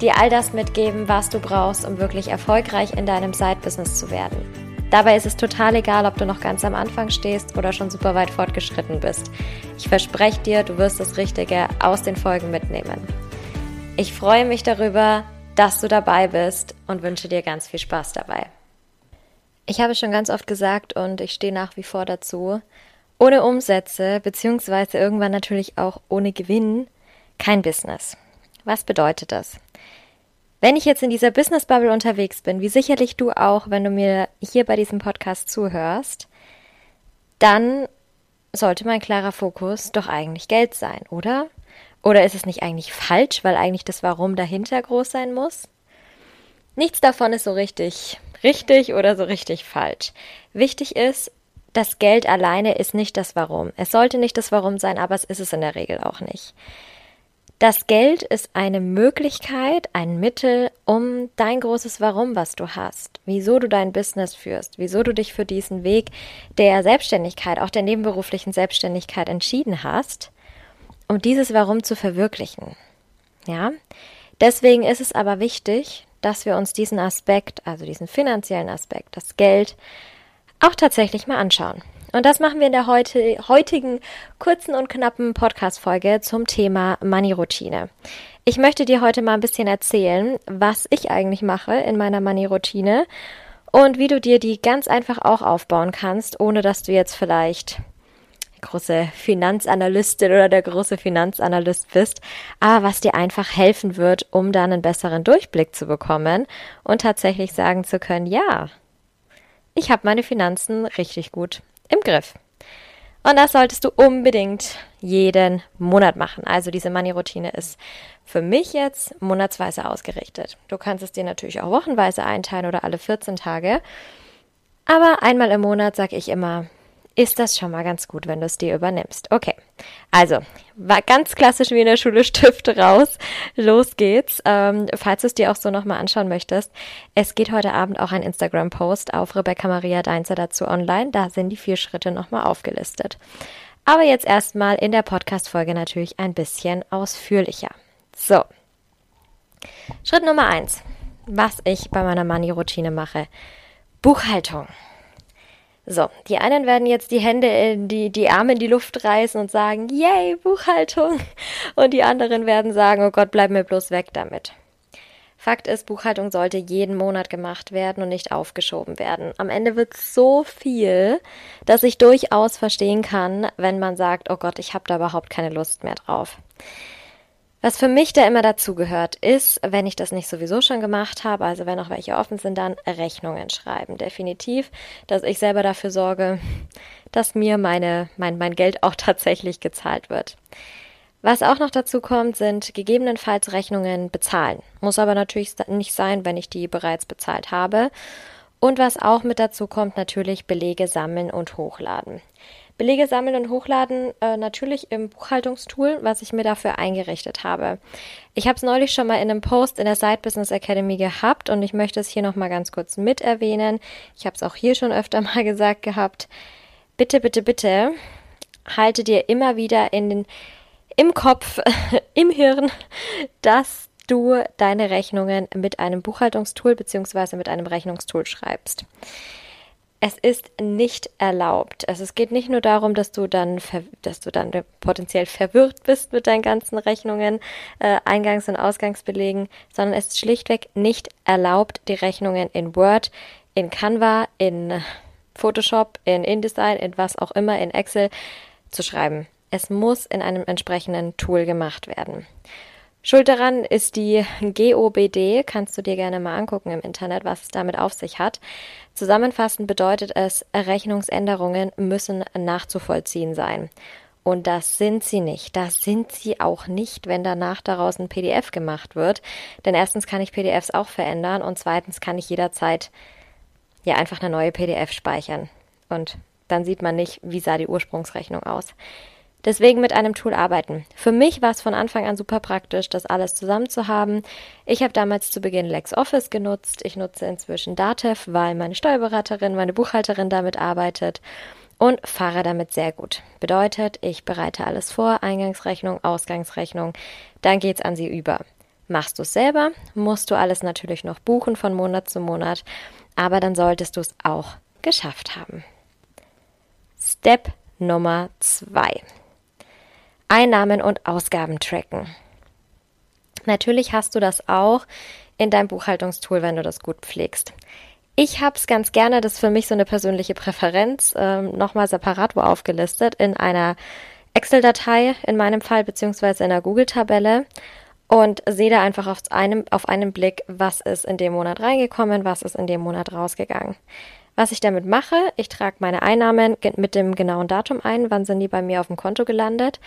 dir all das mitgeben, was du brauchst, um wirklich erfolgreich in deinem Side-Business zu werden. Dabei ist es total egal, ob du noch ganz am Anfang stehst oder schon super weit fortgeschritten bist. Ich verspreche dir, du wirst das Richtige aus den Folgen mitnehmen. Ich freue mich darüber, dass du dabei bist und wünsche dir ganz viel Spaß dabei. Ich habe schon ganz oft gesagt und ich stehe nach wie vor dazu, ohne Umsätze beziehungsweise irgendwann natürlich auch ohne Gewinn kein Business. Was bedeutet das? Wenn ich jetzt in dieser Business Bubble unterwegs bin, wie sicherlich du auch, wenn du mir hier bei diesem Podcast zuhörst, dann sollte mein klarer Fokus doch eigentlich Geld sein, oder? Oder ist es nicht eigentlich falsch, weil eigentlich das Warum dahinter groß sein muss? Nichts davon ist so richtig richtig oder so richtig falsch. Wichtig ist, das Geld alleine ist nicht das Warum. Es sollte nicht das Warum sein, aber es ist es in der Regel auch nicht. Das Geld ist eine Möglichkeit, ein Mittel, um dein großes Warum, was du hast, wieso du dein Business führst, wieso du dich für diesen Weg der Selbstständigkeit, auch der nebenberuflichen Selbstständigkeit entschieden hast, um dieses Warum zu verwirklichen. Ja? Deswegen ist es aber wichtig, dass wir uns diesen Aspekt, also diesen finanziellen Aspekt, das Geld, auch tatsächlich mal anschauen. Und das machen wir in der heute, heutigen kurzen und knappen Podcast-Folge zum Thema Money-Routine. Ich möchte dir heute mal ein bisschen erzählen, was ich eigentlich mache in meiner Money-Routine und wie du dir die ganz einfach auch aufbauen kannst, ohne dass du jetzt vielleicht große Finanzanalystin oder der große Finanzanalyst bist, aber was dir einfach helfen wird, um dann einen besseren Durchblick zu bekommen und tatsächlich sagen zu können, ja, ich habe meine Finanzen richtig gut im Griff. Und das solltest du unbedingt jeden Monat machen. Also diese Money-Routine ist für mich jetzt monatsweise ausgerichtet. Du kannst es dir natürlich auch wochenweise einteilen oder alle 14 Tage. Aber einmal im Monat sage ich immer, ist das schon mal ganz gut, wenn du es dir übernimmst. Okay, also war ganz klassisch wie in der Schule Stifte raus. Los geht's. Ähm, falls du es dir auch so nochmal anschauen möchtest, es geht heute Abend auch ein Instagram-Post auf Rebecca Maria Deinzer dazu online. Da sind die vier Schritte nochmal aufgelistet. Aber jetzt erstmal in der Podcast-Folge natürlich ein bisschen ausführlicher. So. Schritt Nummer eins. Was ich bei meiner Money-Routine mache. Buchhaltung. So, die einen werden jetzt die Hände in die, die Arme in die Luft reißen und sagen, yay, Buchhaltung. Und die anderen werden sagen, oh Gott, bleib mir bloß weg damit. Fakt ist, Buchhaltung sollte jeden Monat gemacht werden und nicht aufgeschoben werden. Am Ende wird so viel, dass ich durchaus verstehen kann, wenn man sagt, oh Gott, ich habe da überhaupt keine Lust mehr drauf. Was für mich da immer dazugehört, ist, wenn ich das nicht sowieso schon gemacht habe, also wenn auch welche offen sind, dann Rechnungen schreiben. Definitiv, dass ich selber dafür sorge, dass mir meine, mein, mein Geld auch tatsächlich gezahlt wird. Was auch noch dazu kommt, sind gegebenenfalls Rechnungen bezahlen. Muss aber natürlich nicht sein, wenn ich die bereits bezahlt habe. Und was auch mit dazu kommt, natürlich Belege sammeln und hochladen. Belege sammeln und hochladen äh, natürlich im Buchhaltungstool, was ich mir dafür eingerichtet habe. Ich habe es neulich schon mal in einem Post in der Side Business Academy gehabt und ich möchte es hier noch mal ganz kurz mit erwähnen. Ich habe es auch hier schon öfter mal gesagt gehabt. Bitte, bitte, bitte halte dir immer wieder in den im Kopf, im Hirn, dass du deine Rechnungen mit einem Buchhaltungstool beziehungsweise mit einem Rechnungstool schreibst es ist nicht erlaubt. Also es geht nicht nur darum, dass du dann, dass du dann potenziell verwirrt bist mit deinen ganzen Rechnungen, äh, Eingangs- und Ausgangsbelegen, sondern es ist schlichtweg nicht erlaubt, die Rechnungen in Word, in Canva, in Photoshop, in InDesign, in was auch immer, in Excel zu schreiben. Es muss in einem entsprechenden Tool gemacht werden. Schuld daran ist die GOBD, kannst du dir gerne mal angucken im Internet, was es damit auf sich hat. Zusammenfassend bedeutet es, Rechnungsänderungen müssen nachzuvollziehen sein. Und das sind sie nicht. Das sind sie auch nicht, wenn danach daraus ein PDF gemacht wird. Denn erstens kann ich PDFs auch verändern und zweitens kann ich jederzeit ja einfach eine neue PDF speichern. Und dann sieht man nicht, wie sah die Ursprungsrechnung aus. Deswegen mit einem Tool arbeiten. Für mich war es von Anfang an super praktisch, das alles zusammen zu haben. Ich habe damals zu Beginn LexOffice genutzt. Ich nutze inzwischen Datev, weil meine Steuerberaterin, meine Buchhalterin damit arbeitet und fahre damit sehr gut. Bedeutet, ich bereite alles vor, Eingangsrechnung, Ausgangsrechnung, dann geht's an sie über. Machst du es selber, musst du alles natürlich noch buchen von Monat zu Monat, aber dann solltest du es auch geschafft haben. Step Nummer zwei. Einnahmen und Ausgaben tracken. Natürlich hast du das auch in deinem Buchhaltungstool, wenn du das gut pflegst. Ich habe es ganz gerne, das ist für mich so eine persönliche Präferenz, ähm, nochmal separat wo aufgelistet in einer Excel-Datei in meinem Fall, beziehungsweise in einer Google-Tabelle und sehe da einfach auf einem, auf einen Blick, was ist in dem Monat reingekommen, was ist in dem Monat rausgegangen. Was ich damit mache, ich trage meine Einnahmen mit dem genauen Datum ein, wann sind die bei mir auf dem Konto gelandet.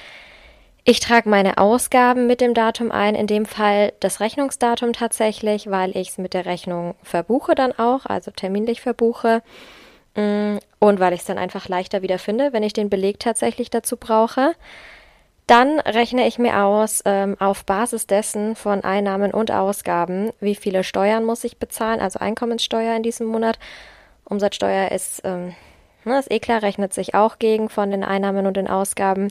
Ich trage meine Ausgaben mit dem Datum ein, in dem Fall das Rechnungsdatum tatsächlich, weil ich es mit der Rechnung verbuche dann auch, also terminlich verbuche. Mm, und weil ich es dann einfach leichter wieder finde, wenn ich den Beleg tatsächlich dazu brauche. Dann rechne ich mir aus, ähm, auf Basis dessen von Einnahmen und Ausgaben, wie viele Steuern muss ich bezahlen, also Einkommenssteuer in diesem Monat. Umsatzsteuer ist, ähm, ne, ist eh klar, rechnet sich auch gegen von den Einnahmen und den Ausgaben.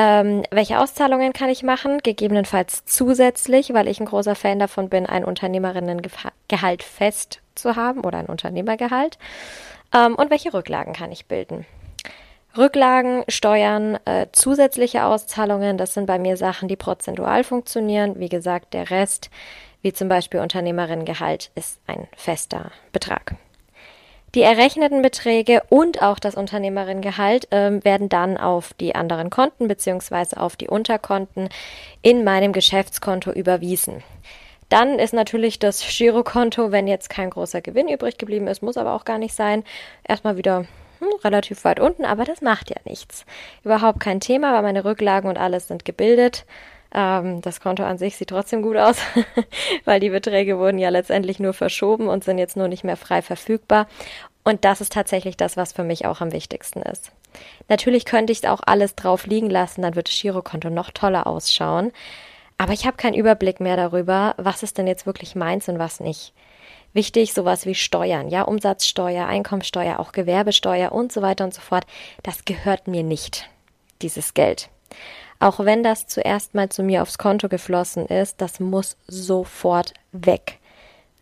Ähm, welche Auszahlungen kann ich machen? Gegebenenfalls zusätzlich, weil ich ein großer Fan davon bin, ein Unternehmerinnengehalt fest zu haben oder ein Unternehmergehalt. Ähm, und welche Rücklagen kann ich bilden? Rücklagen, Steuern, äh, zusätzliche Auszahlungen, das sind bei mir Sachen, die prozentual funktionieren. Wie gesagt, der Rest, wie zum Beispiel Unternehmerinnengehalt, ist ein fester Betrag. Die errechneten Beträge und auch das Unternehmerinnengehalt äh, werden dann auf die anderen Konten beziehungsweise auf die Unterkonten in meinem Geschäftskonto überwiesen. Dann ist natürlich das Girokonto, wenn jetzt kein großer Gewinn übrig geblieben ist, muss aber auch gar nicht sein, erstmal wieder hm, relativ weit unten, aber das macht ja nichts. Überhaupt kein Thema, weil meine Rücklagen und alles sind gebildet. Ähm, das Konto an sich sieht trotzdem gut aus, weil die Beträge wurden ja letztendlich nur verschoben und sind jetzt nur nicht mehr frei verfügbar. Und das ist tatsächlich das, was für mich auch am wichtigsten ist. Natürlich könnte ich auch alles drauf liegen lassen, dann wird das Girokonto noch toller ausschauen. Aber ich habe keinen Überblick mehr darüber, was ist denn jetzt wirklich meins und was nicht. Wichtig, sowas wie Steuern, ja, Umsatzsteuer, Einkommensteuer, auch Gewerbesteuer und so weiter und so fort, das gehört mir nicht, dieses Geld. Auch wenn das zuerst mal zu mir aufs Konto geflossen ist, das muss sofort weg.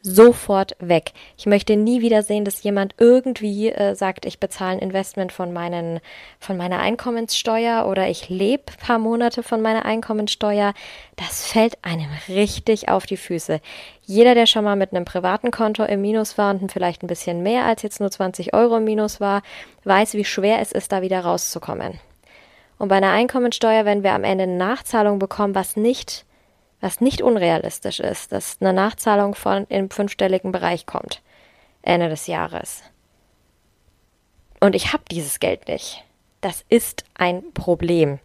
Sofort weg. Ich möchte nie wieder sehen, dass jemand irgendwie äh, sagt, ich bezahle ein Investment von, meinen, von meiner Einkommenssteuer oder ich lebe paar Monate von meiner Einkommenssteuer. Das fällt einem richtig auf die Füße. Jeder, der schon mal mit einem privaten Konto im Minus war und vielleicht ein bisschen mehr als jetzt nur 20 Euro im Minus war, weiß, wie schwer es ist, da wieder rauszukommen. Und bei einer Einkommensteuer, wenn wir am Ende eine Nachzahlung bekommen, was nicht, was nicht unrealistisch ist, dass eine Nachzahlung von im fünfstelligen Bereich kommt, Ende des Jahres. Und ich habe dieses Geld nicht. Das ist ein Problem.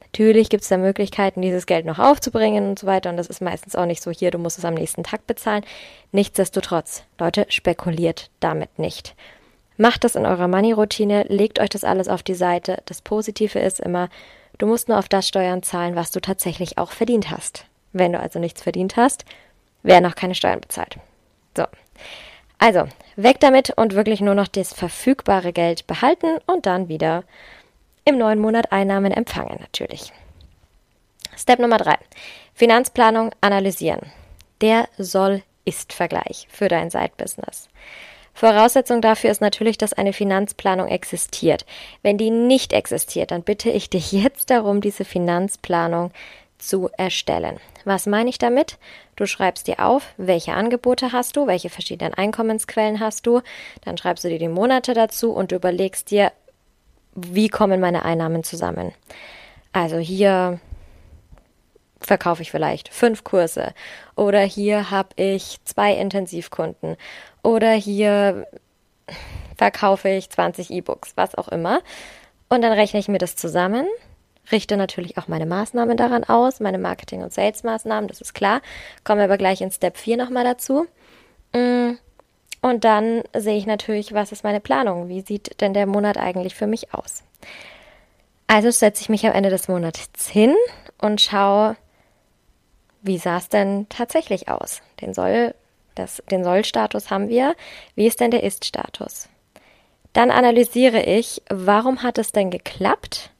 Natürlich gibt es da Möglichkeiten, dieses Geld noch aufzubringen und so weiter. Und das ist meistens auch nicht so hier, du musst es am nächsten Tag bezahlen. Nichtsdestotrotz, Leute, spekuliert damit nicht. Macht das in eurer Money-Routine, legt euch das alles auf die Seite. Das Positive ist immer, du musst nur auf das Steuern zahlen, was du tatsächlich auch verdient hast. Wenn du also nichts verdient hast, werden auch keine Steuern bezahlt. So. Also, weg damit und wirklich nur noch das verfügbare Geld behalten und dann wieder im neuen Monat Einnahmen empfangen natürlich. Step Nummer drei: Finanzplanung analysieren. Der Soll-Ist-Vergleich für dein Side-Business. Voraussetzung dafür ist natürlich, dass eine Finanzplanung existiert. Wenn die nicht existiert, dann bitte ich dich jetzt darum, diese Finanzplanung zu erstellen. Was meine ich damit? Du schreibst dir auf, welche Angebote hast du, welche verschiedenen Einkommensquellen hast du, dann schreibst du dir die Monate dazu und überlegst dir, wie kommen meine Einnahmen zusammen. Also hier verkaufe ich vielleicht fünf Kurse oder hier habe ich zwei Intensivkunden oder hier verkaufe ich 20 E-Books, was auch immer. Und dann rechne ich mir das zusammen, richte natürlich auch meine Maßnahmen daran aus, meine Marketing- und Sales-Maßnahmen, das ist klar. Kommen wir aber gleich in Step 4 nochmal dazu. Mm, und dann sehe ich natürlich, was ist meine Planung? Wie sieht denn der Monat eigentlich für mich aus? Also setze ich mich am Ende des Monats hin und schaue, wie sah es denn tatsächlich aus? Den Soll, das, den Soll-Status haben wir. Wie ist denn der Ist-Status? Dann analysiere ich, warum hat es denn geklappt?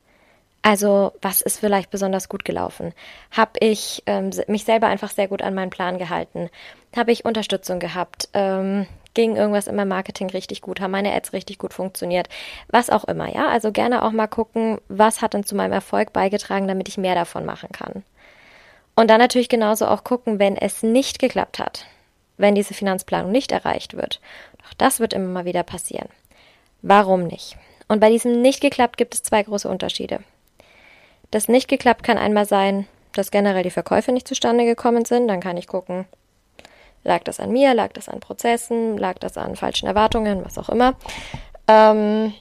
Also, was ist vielleicht besonders gut gelaufen? Habe ich ähm, mich selber einfach sehr gut an meinen Plan gehalten? Habe ich Unterstützung gehabt? Ähm, ging irgendwas in meinem Marketing richtig gut? Haben meine Ads richtig gut funktioniert? Was auch immer, ja? Also gerne auch mal gucken, was hat denn zu meinem Erfolg beigetragen, damit ich mehr davon machen kann. Und dann natürlich genauso auch gucken, wenn es nicht geklappt hat, wenn diese Finanzplanung nicht erreicht wird. Doch das wird immer mal wieder passieren. Warum nicht? Und bei diesem nicht geklappt gibt es zwei große Unterschiede. Das nicht geklappt kann einmal sein, dass generell die Verkäufe nicht zustande gekommen sind. Dann kann ich gucken, lag das an mir, lag das an Prozessen, lag das an falschen Erwartungen, was auch immer. Ähm,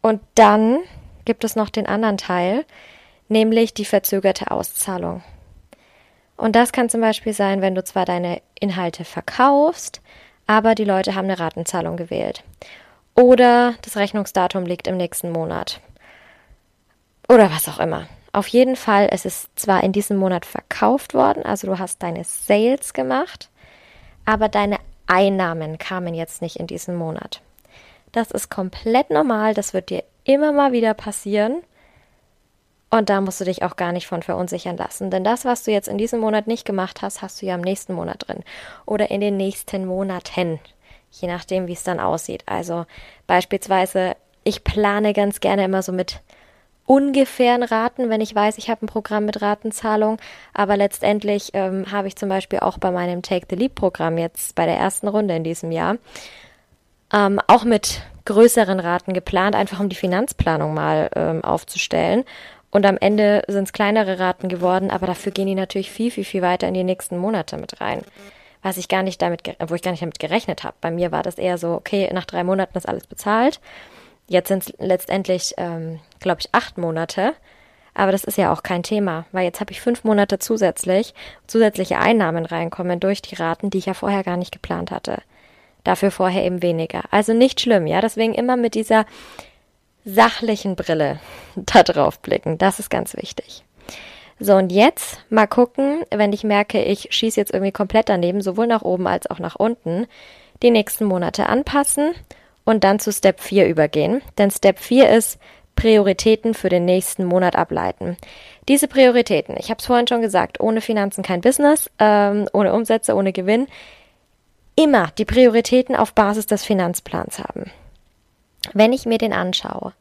und dann gibt es noch den anderen Teil, nämlich die verzögerte Auszahlung. Und das kann zum Beispiel sein, wenn du zwar deine Inhalte verkaufst, aber die Leute haben eine Ratenzahlung gewählt. Oder das Rechnungsdatum liegt im nächsten Monat. Oder was auch immer. Auf jeden Fall, es ist zwar in diesem Monat verkauft worden, also du hast deine Sales gemacht, aber deine Einnahmen kamen jetzt nicht in diesem Monat. Das ist komplett normal, das wird dir immer mal wieder passieren. Und da musst du dich auch gar nicht von verunsichern lassen. Denn das, was du jetzt in diesem Monat nicht gemacht hast, hast du ja im nächsten Monat drin. Oder in den nächsten Monaten. Je nachdem, wie es dann aussieht. Also beispielsweise, ich plane ganz gerne immer so mit ungefähren Raten, wenn ich weiß, ich habe ein Programm mit Ratenzahlung. Aber letztendlich ähm, habe ich zum Beispiel auch bei meinem Take the Leap Programm jetzt bei der ersten Runde in diesem Jahr ähm, auch mit größeren Raten geplant, einfach um die Finanzplanung mal ähm, aufzustellen. Und am Ende sind es kleinere Raten geworden, aber dafür gehen die natürlich viel, viel, viel weiter in die nächsten Monate mit rein. Was ich gar nicht damit, wo ich gar nicht damit gerechnet habe. Bei mir war das eher so, okay, nach drei Monaten ist alles bezahlt. Jetzt sind es letztendlich, ähm, glaube ich, acht Monate. Aber das ist ja auch kein Thema, weil jetzt habe ich fünf Monate zusätzlich, zusätzliche Einnahmen reinkommen durch die Raten, die ich ja vorher gar nicht geplant hatte. Dafür vorher eben weniger. Also nicht schlimm, ja. Deswegen immer mit dieser sachlichen Brille da drauf blicken. Das ist ganz wichtig. So, und jetzt mal gucken, wenn ich merke, ich schieße jetzt irgendwie komplett daneben, sowohl nach oben als auch nach unten, die nächsten Monate anpassen und dann zu Step 4 übergehen. Denn Step 4 ist Prioritäten für den nächsten Monat ableiten. Diese Prioritäten, ich habe es vorhin schon gesagt, ohne Finanzen kein Business, ähm, ohne Umsätze, ohne Gewinn, immer die Prioritäten auf Basis des Finanzplans haben. Wenn ich mir den anschaue,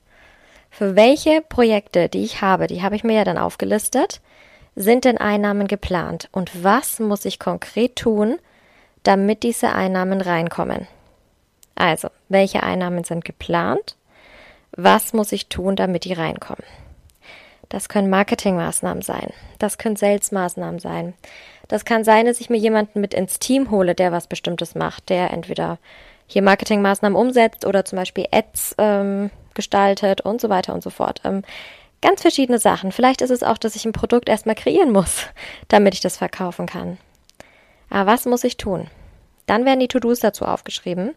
für welche Projekte, die ich habe, die habe ich mir ja dann aufgelistet, sind denn Einnahmen geplant und was muss ich konkret tun, damit diese Einnahmen reinkommen? Also, welche Einnahmen sind geplant? Was muss ich tun, damit die reinkommen? Das können Marketingmaßnahmen sein. Das können Salesmaßnahmen sein. Das kann sein, dass ich mir jemanden mit ins Team hole, der was Bestimmtes macht, der entweder hier Marketingmaßnahmen umsetzt oder zum Beispiel Ads ähm, gestaltet und so weiter und so fort. Ähm, ganz verschiedene Sachen. Vielleicht ist es auch, dass ich ein Produkt erstmal kreieren muss, damit ich das verkaufen kann. Aber was muss ich tun? Dann werden die To-Dos dazu aufgeschrieben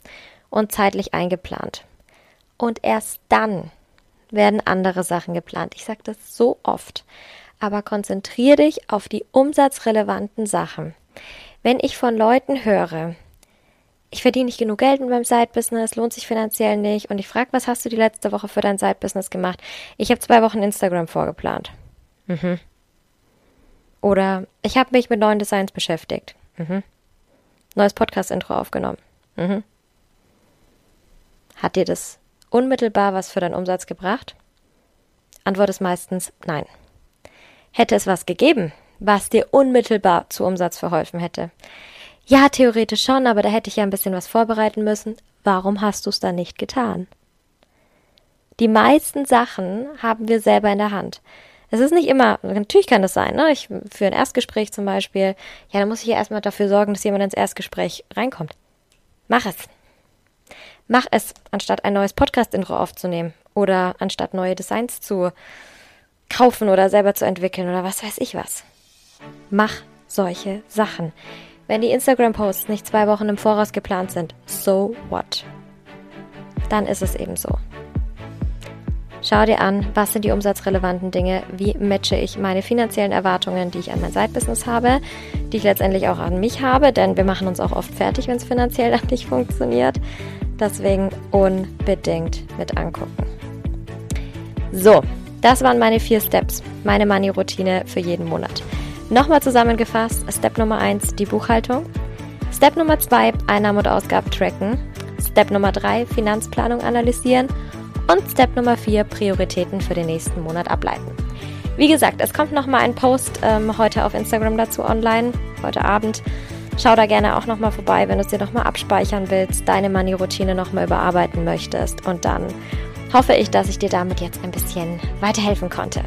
und zeitlich eingeplant. Und erst dann werden andere Sachen geplant. Ich sage das so oft. Aber konzentriere dich auf die umsatzrelevanten Sachen. Wenn ich von Leuten höre, ich verdiene nicht genug Geld in meinem Side-Business, lohnt sich finanziell nicht und ich frage, was hast du die letzte Woche für dein Side-Business gemacht? Ich habe zwei Wochen Instagram vorgeplant. Mhm. Oder ich habe mich mit neuen Designs beschäftigt. Mhm. Neues Podcast-Intro aufgenommen. Mhm. Hat dir das unmittelbar was für deinen Umsatz gebracht? Antwort ist meistens nein. Hätte es was gegeben, was dir unmittelbar zu Umsatz verholfen hätte? Ja, theoretisch schon, aber da hätte ich ja ein bisschen was vorbereiten müssen. Warum hast du es dann nicht getan? Die meisten Sachen haben wir selber in der Hand. Es ist nicht immer, natürlich kann das sein, ne? Ich, für ein Erstgespräch zum Beispiel, ja, da muss ich ja erstmal dafür sorgen, dass jemand ins Erstgespräch reinkommt. Mach es. Mach es, anstatt ein neues Podcast-Intro aufzunehmen Oder anstatt neue Designs zu kaufen oder selber zu entwickeln oder was weiß ich was. Mach solche Sachen. Wenn die Instagram-Posts nicht zwei Wochen im Voraus geplant sind, so what? Dann ist es eben so. Schau dir an, was sind die umsatzrelevanten Dinge, wie matche ich meine finanziellen Erwartungen, die ich an mein Side-Business habe, die ich letztendlich auch an mich habe, denn wir machen uns auch oft fertig, wenn es finanziell dann nicht funktioniert. Deswegen unbedingt mit angucken. So, das waren meine vier Steps, meine Money-Routine für jeden Monat. Nochmal zusammengefasst, Step Nummer 1, die Buchhaltung. Step Nummer 2, Einnahmen und Ausgaben tracken. Step Nummer 3, Finanzplanung analysieren. Und Step Nummer 4, Prioritäten für den nächsten Monat ableiten. Wie gesagt, es kommt nochmal ein Post ähm, heute auf Instagram dazu online, heute Abend. Schau da gerne auch nochmal vorbei, wenn du es dir nochmal abspeichern willst, deine Money-Routine nochmal überarbeiten möchtest. Und dann hoffe ich, dass ich dir damit jetzt ein bisschen weiterhelfen konnte.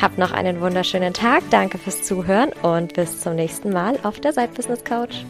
Hab noch einen wunderschönen Tag, danke fürs Zuhören und bis zum nächsten Mal auf der Side Business Couch.